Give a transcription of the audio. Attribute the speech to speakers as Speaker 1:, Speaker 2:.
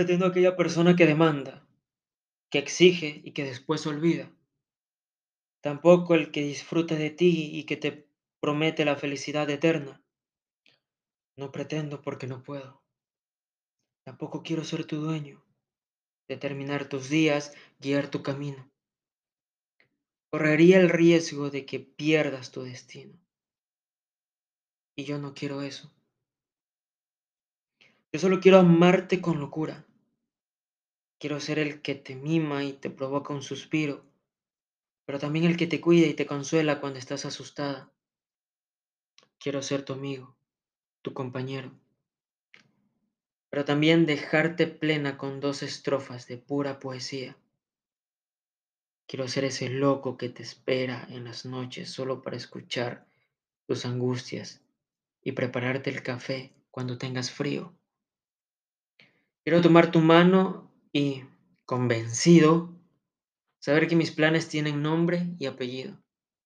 Speaker 1: pretendo aquella persona que demanda, que exige y que después olvida. Tampoco el que disfruta de ti y que te promete la felicidad eterna. No pretendo porque no puedo. Tampoco quiero ser tu dueño, determinar tus días, guiar tu camino. Correría el riesgo de que pierdas tu destino. Y yo no quiero eso. Yo solo quiero amarte con locura. Quiero ser el que te mima y te provoca un suspiro, pero también el que te cuida y te consuela cuando estás asustada. Quiero ser tu amigo, tu compañero, pero también dejarte plena con dos estrofas de pura poesía. Quiero ser ese loco que te espera en las noches solo para escuchar tus angustias y prepararte el café cuando tengas frío. Quiero tomar tu mano y, convencido, saber que mis planes tienen nombre y apellido.